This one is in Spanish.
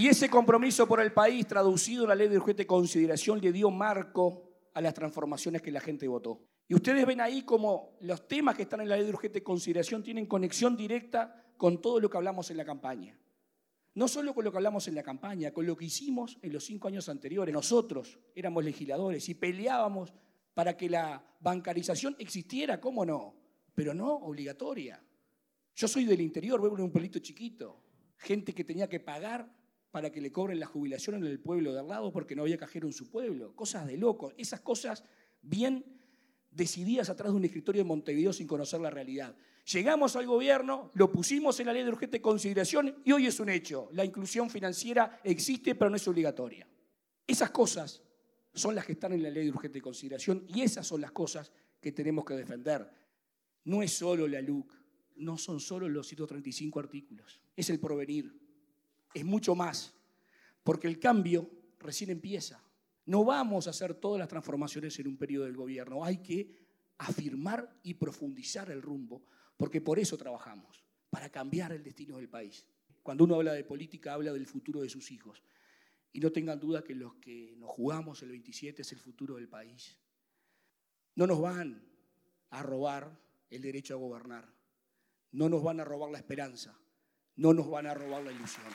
Y ese compromiso por el país, traducido en la ley de urgente consideración, le dio marco a las transformaciones que la gente votó. Y ustedes ven ahí como los temas que están en la ley de urgente consideración tienen conexión directa con todo lo que hablamos en la campaña. No solo con lo que hablamos en la campaña, con lo que hicimos en los cinco años anteriores. Nosotros éramos legisladores y peleábamos para que la bancarización existiera, ¿cómo no? Pero no obligatoria. Yo soy del interior, vivo en un pueblito chiquito. Gente que tenía que pagar para que le cobren la jubilación en el pueblo de al lado porque no había cajero en su pueblo. Cosas de locos. Esas cosas bien decididas atrás de un escritorio en Montevideo sin conocer la realidad. Llegamos al gobierno, lo pusimos en la ley de urgente consideración y hoy es un hecho. La inclusión financiera existe, pero no es obligatoria. Esas cosas son las que están en la ley de urgente consideración y esas son las cosas que tenemos que defender. No es solo la LUC, no son solo los 135 artículos, es el provenir, es mucho más, porque el cambio recién empieza. No vamos a hacer todas las transformaciones en un periodo del gobierno, hay que afirmar y profundizar el rumbo, porque por eso trabajamos, para cambiar el destino del país. Cuando uno habla de política, habla del futuro de sus hijos. Y no tengan duda que los que nos jugamos el 27 es el futuro del país. No nos van a robar el derecho a gobernar. No nos van a robar la esperanza. No nos van a robar la ilusión.